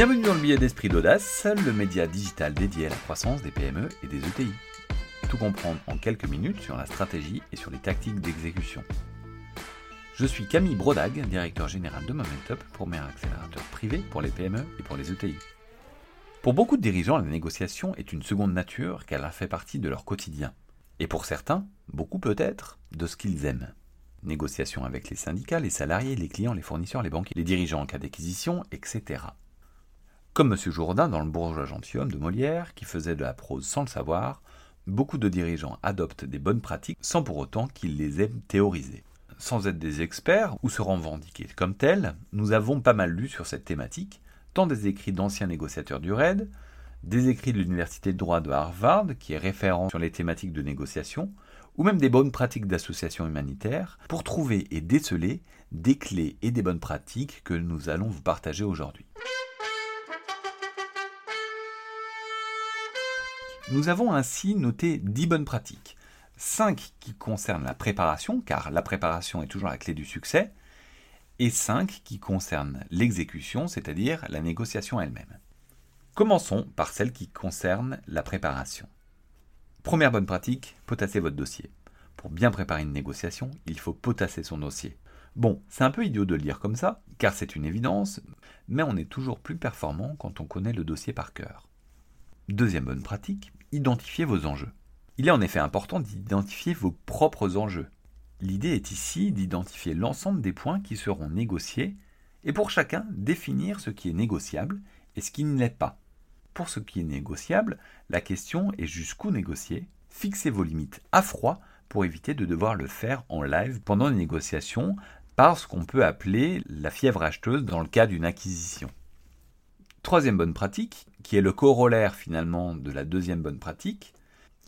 Bienvenue dans le billet d'esprit d'audace, le média digital dédié à la croissance des PME et des ETI. Tout comprendre en quelques minutes sur la stratégie et sur les tactiques d'exécution. Je suis Camille Brodag, directeur général de Momentup, premier accélérateur privé pour les PME et pour les ETI. Pour beaucoup de dirigeants, la négociation est une seconde nature car elle fait partie de leur quotidien. Et pour certains, beaucoup peut-être, de ce qu'ils aiment. Négociation avec les syndicats, les salariés, les clients, les fournisseurs, les banquiers, les dirigeants en cas d'acquisition, etc. Comme M. Jourdain dans Le bourgeois gentilhomme de Molière, qui faisait de la prose sans le savoir, beaucoup de dirigeants adoptent des bonnes pratiques sans pour autant qu'ils les aient théorisées. Sans être des experts ou se revendiquer comme tels, nous avons pas mal lu sur cette thématique, tant des écrits d'anciens négociateurs du RAID, des écrits de l'Université de droit de Harvard, qui est référent sur les thématiques de négociation, ou même des bonnes pratiques d'associations humanitaires, pour trouver et déceler des clés et des bonnes pratiques que nous allons vous partager aujourd'hui. Nous avons ainsi noté 10 bonnes pratiques. 5 qui concernent la préparation, car la préparation est toujours la clé du succès, et 5 qui concernent l'exécution, c'est-à-dire la négociation elle-même. Commençons par celle qui concerne la préparation. Première bonne pratique, potasser votre dossier. Pour bien préparer une négociation, il faut potasser son dossier. Bon, c'est un peu idiot de le dire comme ça, car c'est une évidence, mais on est toujours plus performant quand on connaît le dossier par cœur. Deuxième bonne pratique, identifier vos enjeux. Il est en effet important d'identifier vos propres enjeux. L'idée est ici d'identifier l'ensemble des points qui seront négociés et pour chacun définir ce qui est négociable et ce qui ne l'est pas. Pour ce qui est négociable, la question est jusqu'où négocier. Fixez vos limites à froid pour éviter de devoir le faire en live pendant les négociations par ce qu'on peut appeler la fièvre acheteuse dans le cas d'une acquisition. Troisième bonne pratique, qui est le corollaire finalement de la deuxième bonne pratique,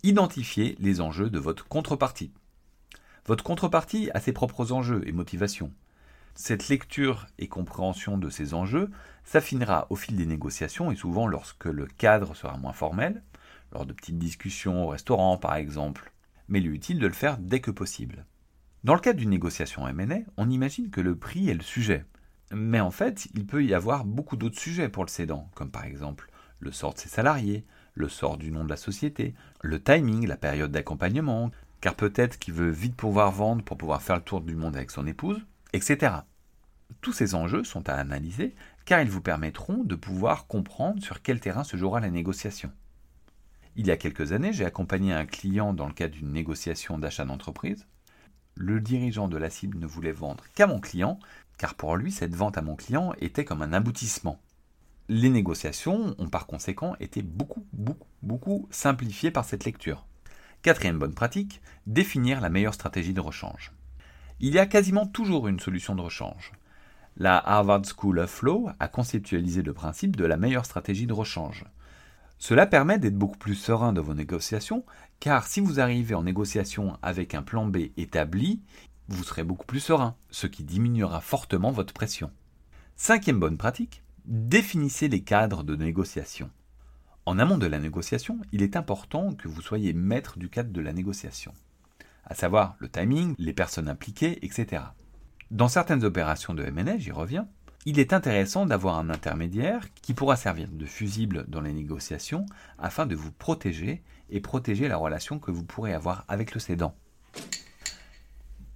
identifiez les enjeux de votre contrepartie. Votre contrepartie a ses propres enjeux et motivations. Cette lecture et compréhension de ces enjeux s'affinera au fil des négociations et souvent lorsque le cadre sera moins formel, lors de petites discussions au restaurant par exemple, mais il est utile de le faire dès que possible. Dans le cadre d'une négociation M&A, on imagine que le prix est le sujet. Mais en fait, il peut y avoir beaucoup d'autres sujets pour le cédant, comme par exemple le sort de ses salariés, le sort du nom de la société, le timing, la période d'accompagnement, car peut-être qu'il veut vite pouvoir vendre pour pouvoir faire le tour du monde avec son épouse, etc. Tous ces enjeux sont à analyser car ils vous permettront de pouvoir comprendre sur quel terrain se jouera la négociation. Il y a quelques années, j'ai accompagné un client dans le cadre d'une négociation d'achat d'entreprise. Le dirigeant de la cible ne voulait vendre qu'à mon client, car pour lui, cette vente à mon client était comme un aboutissement. Les négociations ont par conséquent été beaucoup, beaucoup, beaucoup simplifiées par cette lecture. Quatrième bonne pratique, définir la meilleure stratégie de rechange. Il y a quasiment toujours une solution de rechange. La Harvard School of Law a conceptualisé le principe de la meilleure stratégie de rechange. Cela permet d'être beaucoup plus serein dans vos négociations, car si vous arrivez en négociation avec un plan B établi, vous serez beaucoup plus serein, ce qui diminuera fortement votre pression. Cinquième bonne pratique, définissez les cadres de négociation. En amont de la négociation, il est important que vous soyez maître du cadre de la négociation, à savoir le timing, les personnes impliquées, etc. Dans certaines opérations de M&A, j'y reviens, il est intéressant d'avoir un intermédiaire qui pourra servir de fusible dans les négociations afin de vous protéger et protéger la relation que vous pourrez avoir avec le cédant.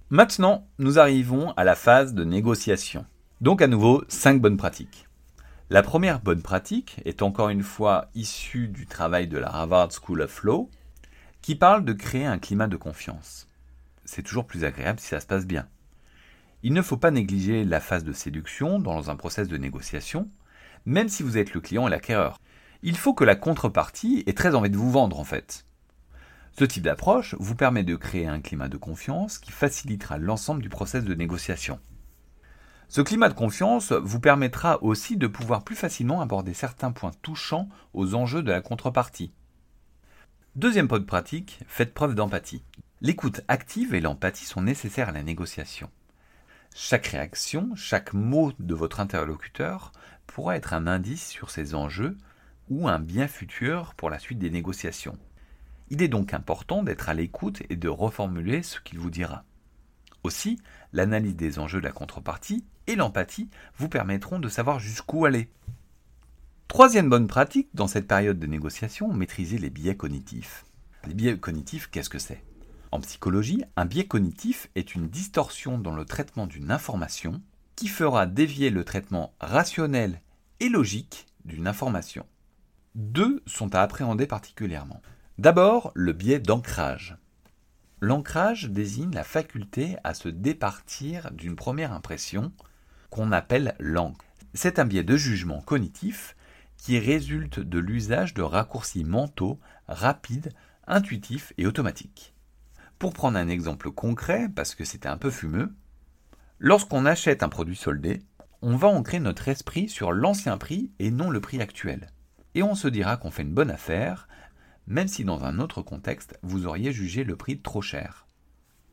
Maintenant, nous arrivons à la phase de négociation. Donc à nouveau, 5 bonnes pratiques. La première bonne pratique est encore une fois issue du travail de la Harvard School of Law, qui parle de créer un climat de confiance. C'est toujours plus agréable si ça se passe bien. Il ne faut pas négliger la phase de séduction dans un process de négociation, même si vous êtes le client et l'acquéreur. Il faut que la contrepartie ait très envie de vous vendre en fait. Ce type d'approche vous permet de créer un climat de confiance qui facilitera l'ensemble du process de négociation. Ce climat de confiance vous permettra aussi de pouvoir plus facilement aborder certains points touchants aux enjeux de la contrepartie. Deuxième point de pratique, faites preuve d'empathie. L'écoute active et l'empathie sont nécessaires à la négociation. Chaque réaction, chaque mot de votre interlocuteur pourra être un indice sur ses enjeux ou un bien futur pour la suite des négociations. Il est donc important d'être à l'écoute et de reformuler ce qu'il vous dira. Aussi, l'analyse des enjeux de la contrepartie et l'empathie vous permettront de savoir jusqu'où aller. Troisième bonne pratique dans cette période de négociation, maîtriser les biais cognitifs. Les biais cognitifs, qu'est-ce que c'est? En psychologie, un biais cognitif est une distorsion dans le traitement d'une information qui fera dévier le traitement rationnel et logique d'une information. Deux sont à appréhender particulièrement. D'abord, le biais d'ancrage. L'ancrage désigne la faculté à se départir d'une première impression qu'on appelle l'encre. C'est un biais de jugement cognitif qui résulte de l'usage de raccourcis mentaux rapides, intuitifs et automatiques. Pour prendre un exemple concret, parce que c'était un peu fumeux, lorsqu'on achète un produit soldé, on va ancrer notre esprit sur l'ancien prix et non le prix actuel. Et on se dira qu'on fait une bonne affaire, même si dans un autre contexte, vous auriez jugé le prix trop cher.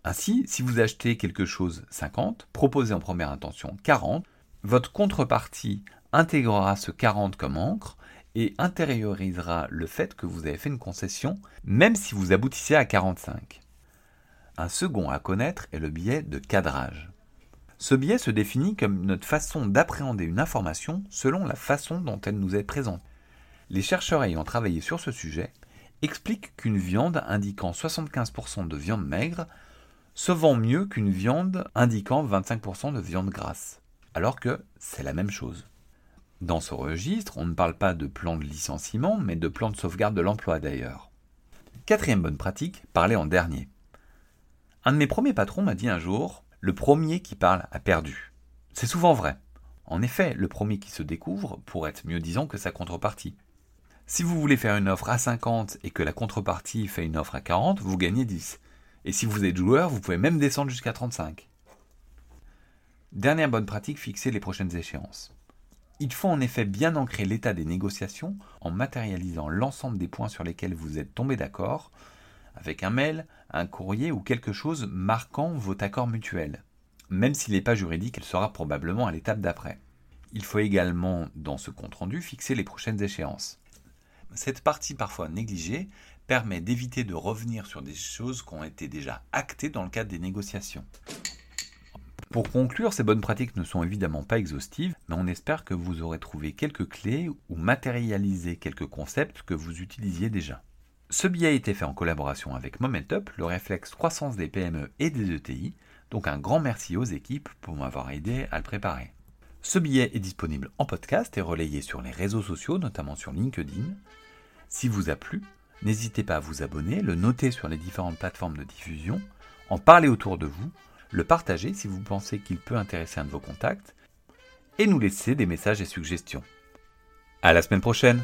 Ainsi, si vous achetez quelque chose 50, proposé en première intention 40, votre contrepartie intégrera ce 40 comme encre et intériorisera le fait que vous avez fait une concession, même si vous aboutissez à 45. Un second à connaître est le biais de cadrage. Ce biais se définit comme notre façon d'appréhender une information selon la façon dont elle nous est présentée. Les chercheurs ayant travaillé sur ce sujet expliquent qu'une viande indiquant 75% de viande maigre se vend mieux qu'une viande indiquant 25% de viande grasse, alors que c'est la même chose. Dans ce registre, on ne parle pas de plan de licenciement, mais de plan de sauvegarde de l'emploi d'ailleurs. Quatrième bonne pratique, parler en dernier. Un de mes premiers patrons m'a dit un jour, le premier qui parle a perdu. C'est souvent vrai. En effet, le premier qui se découvre pourrait être mieux disant que sa contrepartie. Si vous voulez faire une offre à 50 et que la contrepartie fait une offre à 40, vous gagnez 10. Et si vous êtes joueur, vous pouvez même descendre jusqu'à 35. Dernière bonne pratique, fixer les prochaines échéances. Il faut en effet bien ancrer l'état des négociations en matérialisant l'ensemble des points sur lesquels vous êtes tombé d'accord, avec un mail, un courrier ou quelque chose marquant votre accord mutuel. Même s'il n'est pas juridique, il sera probablement à l'étape d'après. Il faut également, dans ce compte-rendu, fixer les prochaines échéances. Cette partie parfois négligée permet d'éviter de revenir sur des choses qui ont été déjà actées dans le cadre des négociations. Pour conclure, ces bonnes pratiques ne sont évidemment pas exhaustives, mais on espère que vous aurez trouvé quelques clés ou matérialisé quelques concepts que vous utilisiez déjà. Ce billet a été fait en collaboration avec Momentup, le réflexe croissance des PME et des ETI, donc un grand merci aux équipes pour m'avoir aidé à le préparer. Ce billet est disponible en podcast et relayé sur les réseaux sociaux, notamment sur LinkedIn. S'il vous a plu, n'hésitez pas à vous abonner, le noter sur les différentes plateformes de diffusion, en parler autour de vous, le partager si vous pensez qu'il peut intéresser un de vos contacts, et nous laisser des messages et suggestions. À la semaine prochaine!